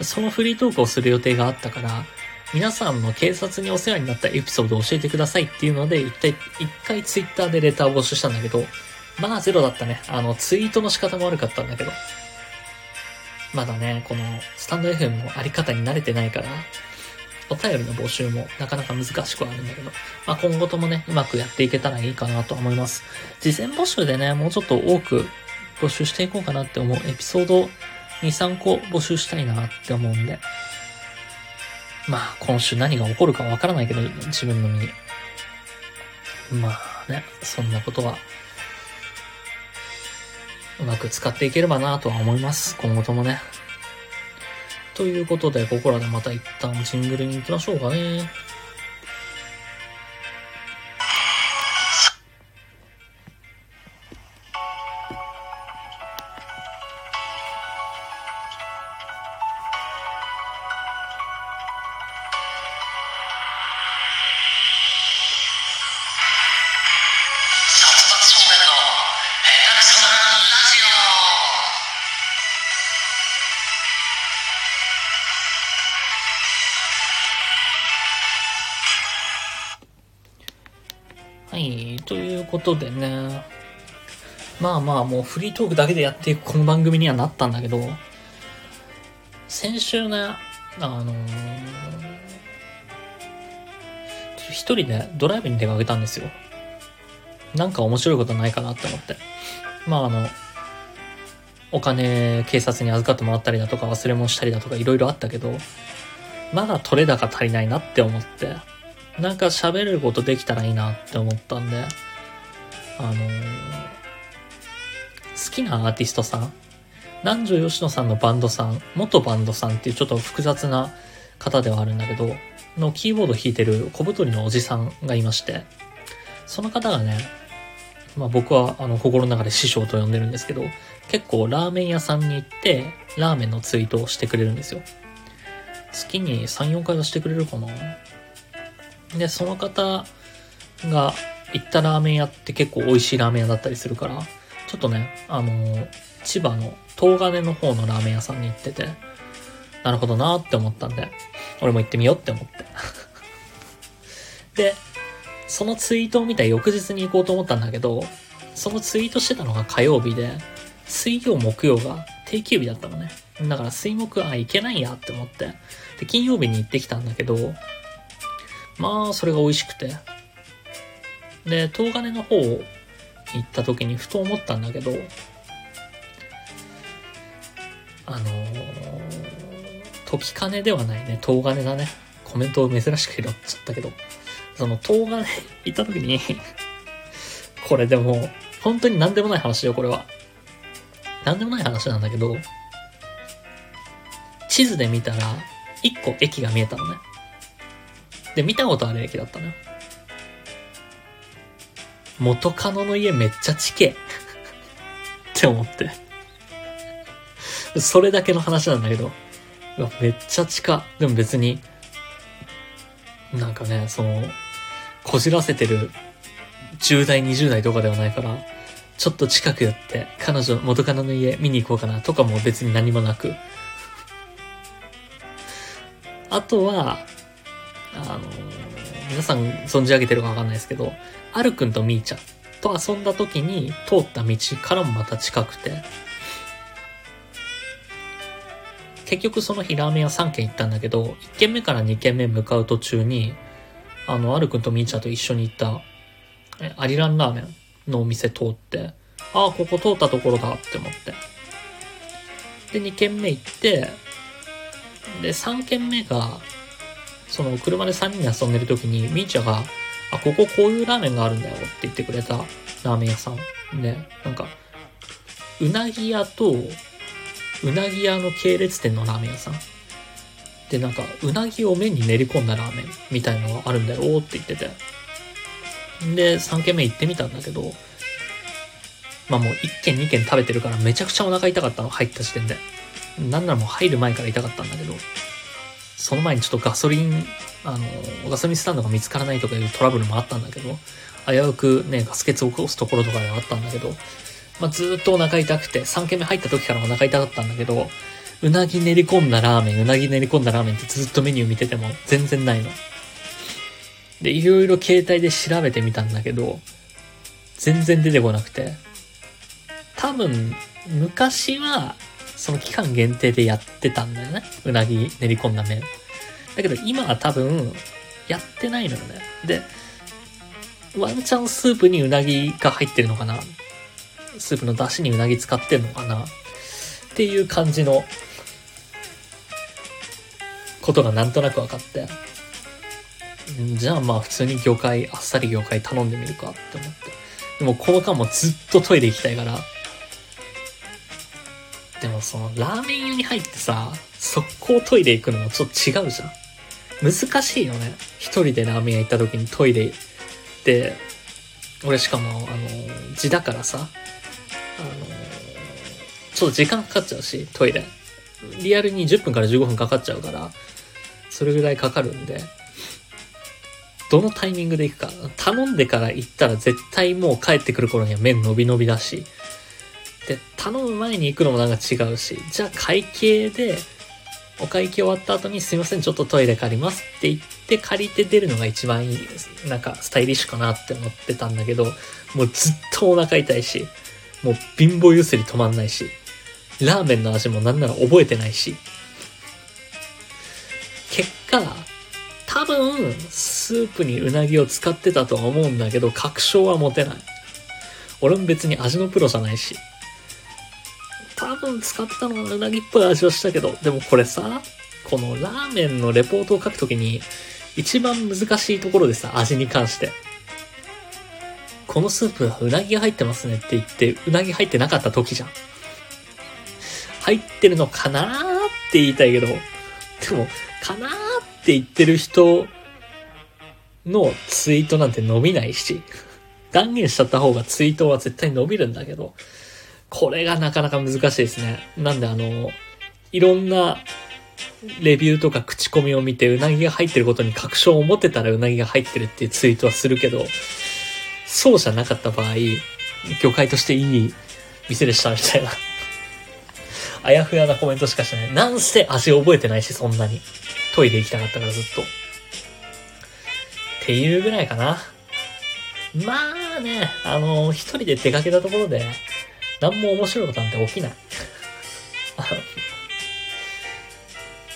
そのフリートークをする予定があったから、皆さんの警察にお世話になったエピソードを教えてくださいっていうので、一回、一回ツイッターでレターを募集したんだけど、まあゼロだったね。あの、ツイートの仕方も悪かったんだけど。まだね、このスタンド FM のあり方に慣れてないから、お便りの募集もなかなか難しくはあるんだけど、まあ今後ともね、うまくやっていけたらいいかなと思います。事前募集でね、もうちょっと多く募集していこうかなって思うエピソード2、3個募集したいなって思うんで、まあ今週何が起こるかわからないけど、自分の身に。まあね、そんなことはうまく使っていければなとは思います。今後ともね。ということで、ここらでまた一旦ジングルに行きましょうかね。はい、ということでね。まあまあもうフリートークだけでやっていくこの番組にはなったんだけど、先週ね、あのー、一人でドライブに出かけたんですよ。なんか面白いことないかなって思って。まああの、お金警察に預かってもらったりだとか忘れ物したりだとかいろいろあったけど、まだ取れ高足りないなって思って、なんか喋れることできたらいいなって思ったんで、あのー、好きなアーティストさん、南條吉野さんのバンドさん、元バンドさんっていうちょっと複雑な方ではあるんだけど、のキーボード弾いてる小太りのおじさんがいまして、その方がね、まあ僕はあの心の中で師匠と呼んでるんですけど、結構ラーメン屋さんに行って、ラーメンのツイートをしてくれるんですよ。月に3、4回はしてくれるかなで、その方が行ったラーメン屋って結構美味しいラーメン屋だったりするから、ちょっとね、あのー、千葉の東金の方のラーメン屋さんに行ってて、なるほどなって思ったんで、俺も行ってみようって思って。で、そのツイートを見た翌日に行こうと思ったんだけど、そのツイートしてたのが火曜日で、水曜木曜が定休日だったのね。だから水木、あ、行けないやって思って。で、金曜日に行ってきたんだけど、まあ、それが美味しくて。で、東金の方行った時にふと思ったんだけど、あのー、時金ではないね、東金だね。コメントを珍しく拾っちゃったけど、その東金行った時に これでも、本当に何でもない話よ、これは。何でもない話なんだけど、地図で見たら、一個駅が見えたのね。で、見たことある駅だったのよ。元カノの家めっちゃ地形 って思って。それだけの話なんだけど、めっちゃ近。でも別に、なんかね、その、こじらせてる10代、20代とかではないから、ちょっと近く寄って、彼女、元カノの家見に行こうかなとかも別に何もなく。あとは、あの皆さん存じ上げてるかわかんないですけど、あるくんとみーちゃんと遊んだ時に通った道からもまた近くて、結局その日ラーメン屋3軒行ったんだけど、1軒目から2軒目向かう途中に、あの、あるくんとみーちゃんと一緒に行ったえアリランラーメンのお店通って、ああ、ここ通ったところだって思って。で、2軒目行って、で、3軒目が、その車で3人で遊んでる時に、みーちゃんが、あ、こここういうラーメンがあるんだよって言ってくれたラーメン屋さんで、なんか、うなぎ屋と、うなぎ屋の系列店のラーメン屋さん。で、なんか、うなぎを麺に練り込んだラーメンみたいのがあるんだよって言ってて。で、3軒目行ってみたんだけど、まあもう1軒2軒食べてるからめちゃくちゃお腹痛かったの、入った時点で。なんならもう入る前から痛かったんだけど、その前にちょっとガソリン、あの、ガソリンスタンドが見つからないとかいうトラブルもあったんだけど、危うくね、ガス欠を起こすところとかではあったんだけど、まあ、ずっとお腹痛くて、3軒目入った時からお腹痛かったんだけど、うなぎ練り込んだラーメン、うなぎ練り込んだラーメンってずっとメニュー見てても全然ないの。で、いろいろ携帯で調べてみたんだけど、全然出てこなくて。多分、昔は、その期間限定でやってたんだよね。うなぎ練り込んだ麺。だけど今は多分、やってないのよね。で、ワンチャンスープにうなぎが入ってるのかなスープの出汁にうなぎ使ってんのかなっていう感じのことがなんとなく分かって。じゃあまあ普通に魚介、あっさり魚介頼んでみるかって思って。でもこの間もずっとトイレ行きたいから。でもそのラーメン屋に入ってさ、速攻トイレ行くのもちょっと違うじゃん。難しいよね。一人でラーメン屋行った時にトイレで、俺しかも、あの、字だからさ、あの、ちょっと時間かかっちゃうし、トイレ。リアルに10分から15分かかっちゃうから、それぐらいかかるんで、どのタイミングで行くか。頼んでから行ったら絶対もう帰ってくる頃には麺伸び伸びだし。で、頼む前に行くのもなんか違うし。じゃあ会計で、お会計終わった後にすいません、ちょっとトイレ借りますって言って借りて出るのが一番いいです。なんかスタイリッシュかなって思ってたんだけど、もうずっとお腹痛いし、もう貧乏ゆすり止まんないし、ラーメンの味もなんなら覚えてないし。結果、多分、スープにうなぎを使ってたとは思うんだけど、確証は持てない。俺も別に味のプロじゃないし。多分使ったのはうなぎっぽい味はしたけど、でもこれさ、このラーメンのレポートを書くときに、一番難しいところでさ、味に関して。このスープはうなぎが入ってますねって言って、うなぎ入ってなかった時じゃん。入ってるのかなーって言いたいけど、でも、かなーって言ってる人のツイートなんて伸びないし、断言しちゃった方がツイートは絶対伸びるんだけど、これがなかなか難しいですね。なんであの、いろんなレビューとか口コミを見てうなぎが入ってることに確証を持ってたらうなぎが入ってるっていうツイートはするけど、そうじゃなかった場合、魚介としていい店でしたみたいな。あやふやなコメントしかしない。なんせ味覚えてないし、そんなに。トイレ行きたかったからずっと。っていうぐらいかな。まあね、あの、一人で出かけたところで、何も面白いことなんて起きない。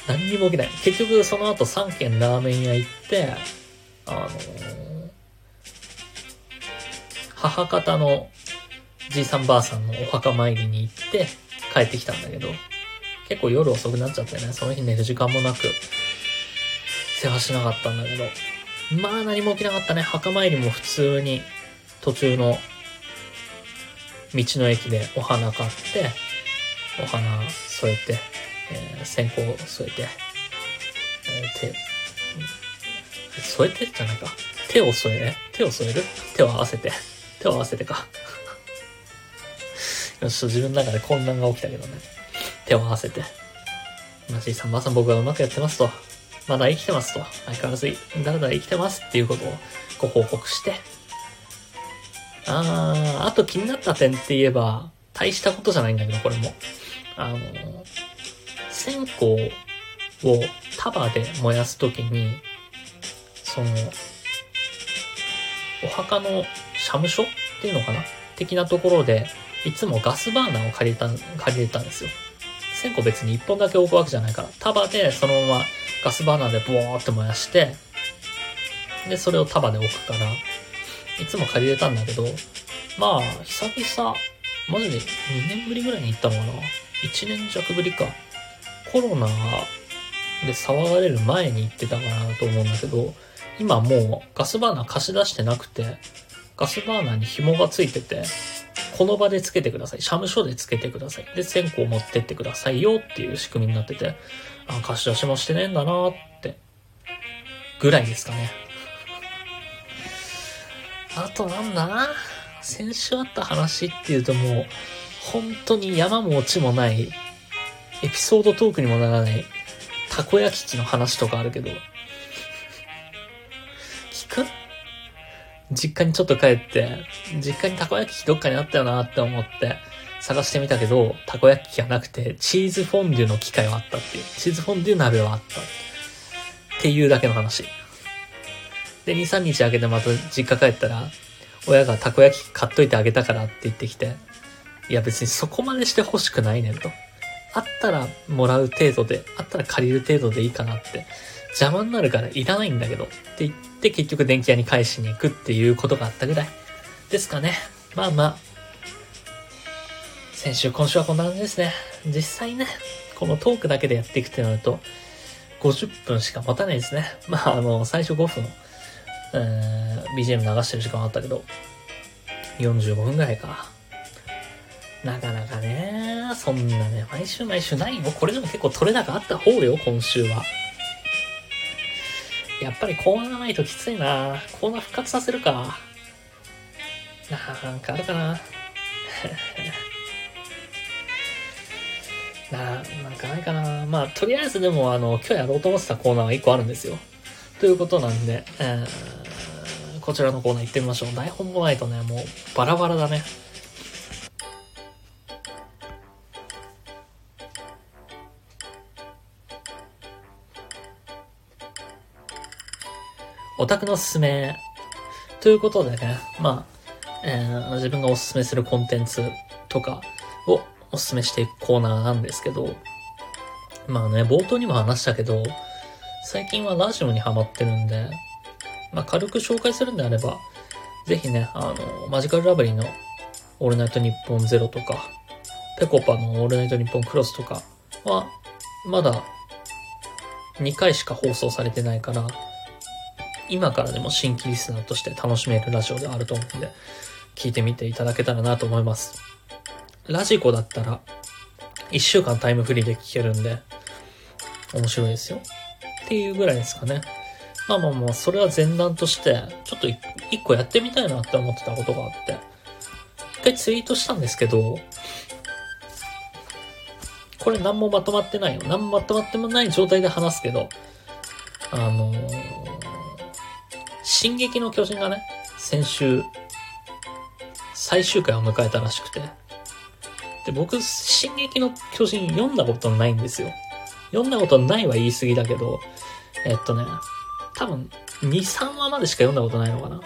何にも起きない。結局その後3軒ラーメン屋行って、あのー、母方のじいさんばあさんのお墓参りに行って帰ってきたんだけど、結構夜遅くなっちゃってね、その日寝る時間もなく、世話しなかったんだけど、まあ何も起きなかったね。墓参りも普通に途中の道の駅でお花買って、お花添えて、えー、線香添えて、えー、手、添えてじゃないか。手を添え、手を添える？手を合わせて。手を合わせてか。よし、自分の中で混乱が起きたけどね。手を合わせて。まじいさん、ばさん僕はうまくやってますと。まだ生きてますと。相変わらず、だらだら生きてますっていうことをご報告して、あー、あと気になった点って言えば、大したことじゃないんだけど、これも。あの、線香を束で燃やすときに、その、お墓の社務所っていうのかな？的なところで、いつもガスバーナーを借りた、借りれたんですよ。線香別に一本だけ置くわけじゃないから、束でそのままガスバーナーでボーって燃やして、で、それを束で置くから、いつも借りれたんだけど、まあ、久々、マジで2年ぶりぐらいに行ったのかな ?1 年弱ぶりか。コロナで騒がれる前に行ってたかなと思うんだけど、今もうガスバーナー貸し出してなくて、ガスバーナーに紐がついてて、この場でつけてください。社務所でつけてください。で、線香持ってってくださいよっていう仕組みになってて、あ、貸し出しもしてねえんだなって、ぐらいですかね。あとなんだ？先週あった話っていうともう、本当に山も落ちもない、エピソードトークにもならない、たこ焼き器の話とかあるけど、聞く？実家にちょっと帰って、実家にたこ焼き器どっかにあったよなって思って、探してみたけど、たこ焼き器がなくて、チーズフォンデュの機械はあったっていう。チーズフォンデュ鍋はあった。っていうだけの話。で、2、3日空けてまた実家帰ったら、親がたこ焼き買っといてあげたからって言ってきて、いや別にそこまでして欲しくないねんと。あったらもらう程度で、あったら借りる程度でいいかなって。邪魔になるからいらないんだけど。って言って結局電気屋に返しに行くっていうことがあったぐらい。ですかね。まあまあ。先週、今週はこんな感じですね。実際ね、このトークだけでやっていくってなると、50分しか持たないですね。まあ、あの、最初5分、えー、BGM 流してる時間あったけど、45分ぐらいか。なかなかね、そんなね、毎週毎週ないよ。これでも結構取れ高あった方よ、今週は。やっぱりコーナーないときついなコーナー復活させるか。なんかあるかな。な、なんかないかな。まあ、とりあえずでも、あの、今日やろうと思ってたコーナーが1個あるんですよ。ということなんで、えー、こちらのコーナー行ってみましょう。台本もないとね、もうバラバラだね。オタクのすすめ。ということでね、まあ、えー、自分がおすすめするコンテンツとかをおすすめしていくコーナーなんですけど、まあね、冒頭にも話したけど、最近はラジオにハマってるんで、まあ軽く紹介するんであれば、ぜひね、あの、マジカルラブリーのオールナイトニッポンゼロとか、ペコパのオールナイトニッポンクロスとかは、まだ2回しか放送されてないから、今からでも新規リスナーとして楽しめるラジオであると思うんで、聞いてみていただけたらなと思います。ラジコだったら、1週間タイムフリーで聞けるんで、面白いですよ。っていうぐらいですかね。まあまあまあ、それは前段として、ちょっと一個やってみたいなって思ってたことがあって、一回ツイートしたんですけど、これ何もまとまってないよ。何もまとまってもない状態で話すけど、あのー進撃の巨人がね、先週、最終回を迎えたらしくて。で、僕、進撃の巨人読んだことないんですよ。読んだことないは言い過ぎだけど、えっとね、多分、2、3話までしか読んだことないのかな。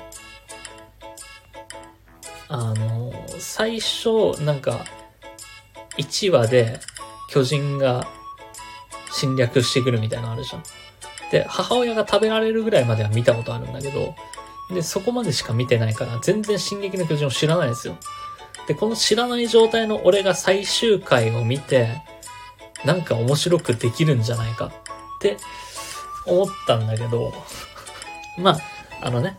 あの、最初、なんか、1話で巨人が侵略してくるみたいなのあるじゃん。で、母親が食べられるぐらいまでは見たことあるんだけど、で、そこまでしか見てないから、全然進撃の巨人を知らないですよ。で、この知らない状態の俺が最終回を見て、なんか面白くできるんじゃないかって思ったんだけど、まあ、あのね、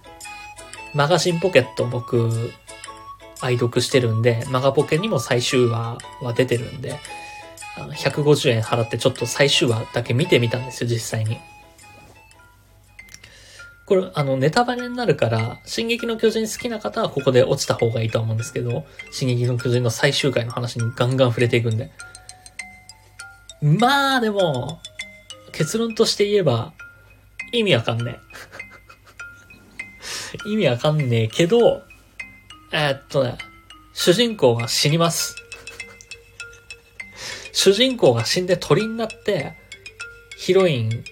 マガジンポケット僕、愛読してるんで、マガポケにも最終話は出てるんで、あの150円払ってちょっと最終話だけ見てみたんですよ、実際に。これ、あの、ネタバレになるから、進撃の巨人好きな方はここで落ちた方がいいと思うんですけど、進撃の巨人の最終回の話にガンガン触れていくんで。まあ、でも、結論として言えば、意味わかんねえ。意味わかんねえけど、えー、っとね、主人公が死にます。主人公が死んで鳥になって、ヒロイン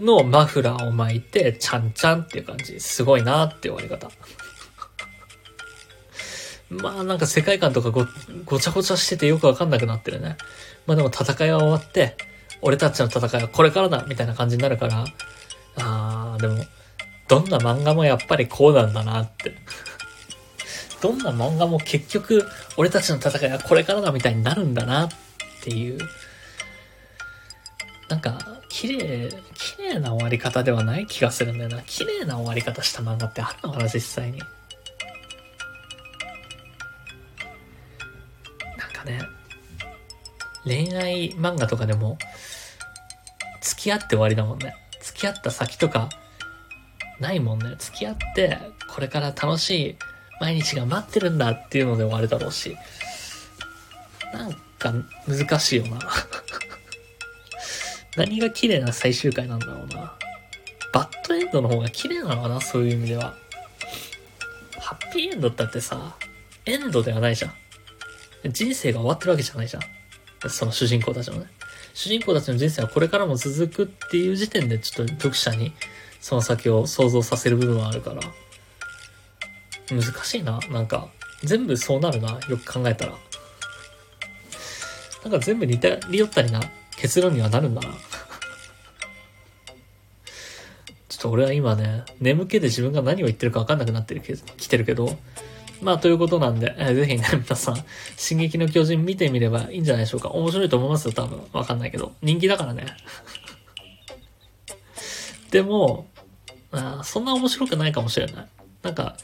のマフラーを巻いて、ちゃんちゃんっていう感じ。すごいなって終わり方。まあなんか世界観とかご、ごちゃごちゃしててよくわかんなくなってるね。まあでも戦いは終わって、俺たちの戦いはこれからだみたいな感じになるから、あー、でも、どんな漫画もやっぱりこうなんだなって どんな漫画も結局、俺たちの戦いはこれからだみたいになるんだなっていう、なんか、綺麗、綺麗な終わり方ではない気がするんだよな。綺麗な終わり方した漫画ってあるのかな、実際に。なんかね、恋愛漫画とかでも、付き合って終わりだもんね。付き合った先とか、ないもんね。付き合って、これから楽しい毎日が待ってるんだっていうので終わるだろうし。なんか難しいよな。何が綺麗な最終回なんだろうな。バッドエンドの方が綺麗なのかなそういう意味では。ハッピーエンドだってさ、エンドではないじゃん。人生が終わってるわけじゃないじゃん。その主人公たちのね。主人公たちの人生はこれからも続くっていう時点でちょっと読者にその先を想像させる部分はあるから。難しいな。なんか、全部そうなるな。よく考えたら。なんか全部似たり寄ったりな結論にはなるんだな。ちょっと俺は今ね、眠気で自分が何を言ってるか分かんなくなってるけ来てるけど、まあ、ということなんで、えー、ぜひね、皆さん、進撃の巨人見てみればいいんじゃないでしょうか。面白いと思いますよ、多分。わかんないけど。人気だからね。でも、あそんな面白くないかもしれない。なんか、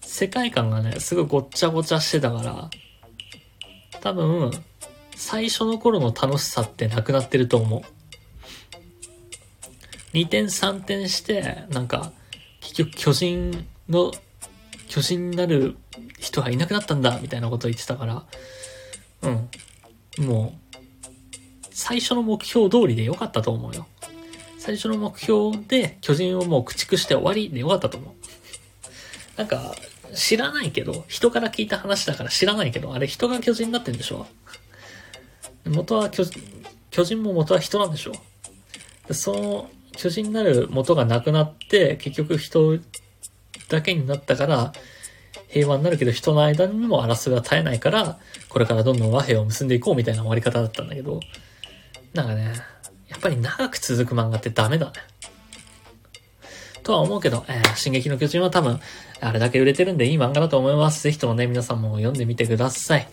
世界観がね、すごいごっちゃごちゃしてたから、多分、最初の頃の楽しさってなくなってると思う。2点3点して、なんか、結局巨人の、巨人になる人がいなくなったんだ、みたいなことを言ってたから、うん。もう、最初の目標通りでよかったと思うよ。最初の目標で巨人をもう駆逐して終わりでよかったと思う。なんか、知らないけど、人から聞いた話だから知らないけど、あれ人が巨人になってんでしょ元は巨巨人も元は人なんでしょその巨人になる元がなくなって、結局人だけになったから、平和になるけど人の間にも争いは絶えないから、これからどんどん和平を結んでいこうみたいな終わり方だったんだけど、なんかね、やっぱり長く続く漫画ってダメだね。とは思うけど、えー、進撃の巨人は多分、あれだけ売れてるんでいい漫画だと思います。ぜひともね、皆さんも読んでみてください。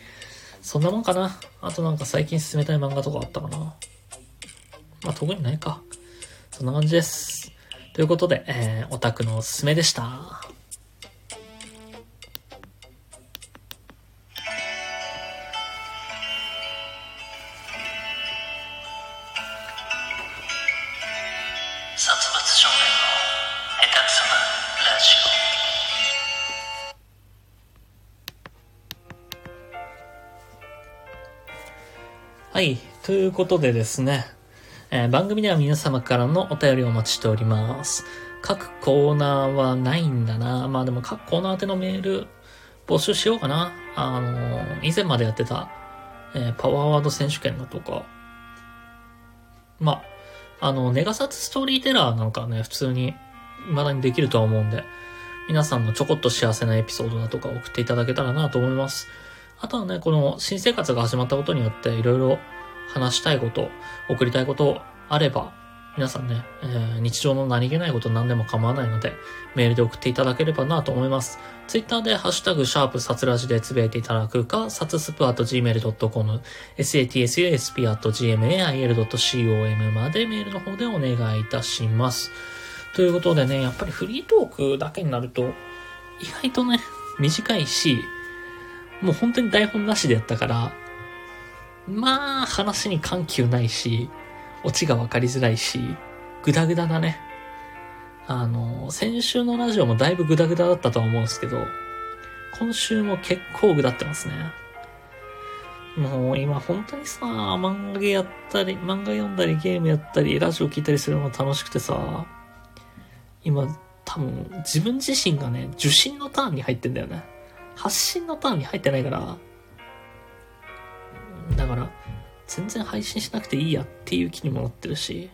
そんなもんかな。あとなんか最近進めたい漫画とかあったかな。まあ特にないか。そんな感じです。ということで、えー、オタクのおすすめでした。はい。ということでですね、えー、番組では皆様からのお便りをお待ちしております。各コーナーはないんだな。まあでも各コーナー宛てのメール募集しようかな。あのー、以前までやってた、えー、パワーワード選手権だとか、まあ、あの、ネガサツストーリーテラーなんかね、普通に未だにできるとは思うんで、皆さんのちょこっと幸せなエピソードだとか送っていただけたらなと思います。あとはね、この新生活が始まったことによっていろいろ話したいこと、送りたいことあれば、皆さんね、えー、日常の何気ないこと何でも構わないので、メールで送っていただければなと思います。ツイッターでハッシュタグ、シャープ、サツラジでつぶやいていただくか、サツスプアット gmail.com、satsusp アット gmail.com までメールの方でお願いいたします。ということでね、やっぱりフリートークだけになると、意外とね、短いし、もう本当に台本なしでやったから、まあ、話に緩急ないし、オチがわかりづらいし、グダグダだね。あの、先週のラジオもだいぶグダグダだったとは思うんですけど、今週も結構グダってますね。もう今本当にさ、漫画やったり、漫画読んだりゲームやったり、ラジオ聞いたりするの楽しくてさ、今多分自分自身がね、受信のターンに入ってんだよね。発信のターンに入ってないから、だから、全然配信しなくていいやっていう気にもなってるし、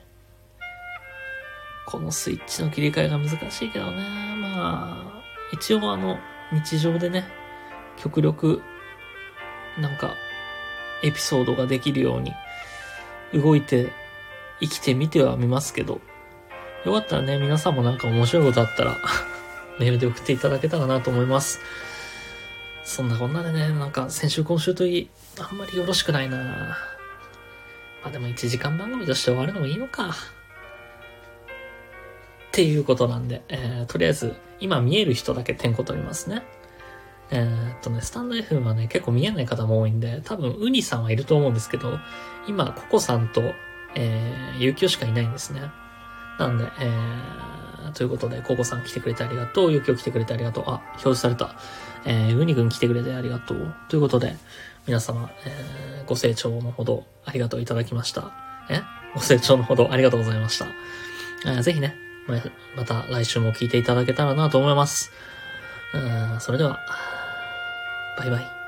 このスイッチの切り替えが難しいけどね、まあ、一応あの、日常でね、極力、なんか、エピソードができるように、動いて、生きてみてはみますけど、よかったらね、皆さんもなんか面白いことあったら メールで送っていただけたらなと思います。そんなこんなでね、なんか先週今週といい、あんまりよろしくないなまあでも1時間番組として終わるのもいいのか。っていうことなんで、えー、とりあえず、今見える人だけ点呼取りますね。えー、っとね、スタンド FM はね、結構見えない方も多いんで、多分、ウニさんはいると思うんですけど、今、ココさんと、えー、ゆうきょしかいないんですね。なんで、えー、ということで、ココさん来てくれてありがとう。ゆうきょ来てくれてありがとう。あ、表示された。えー、ウニくん来てくれてありがとう。ということで、皆様、えー、ご清聴のほどありがとういただきました。え？ご清聴のほどありがとうございました。えー、ぜひね、また来週も聞いていただけたらなと思います。うん、それでは、バイバイ。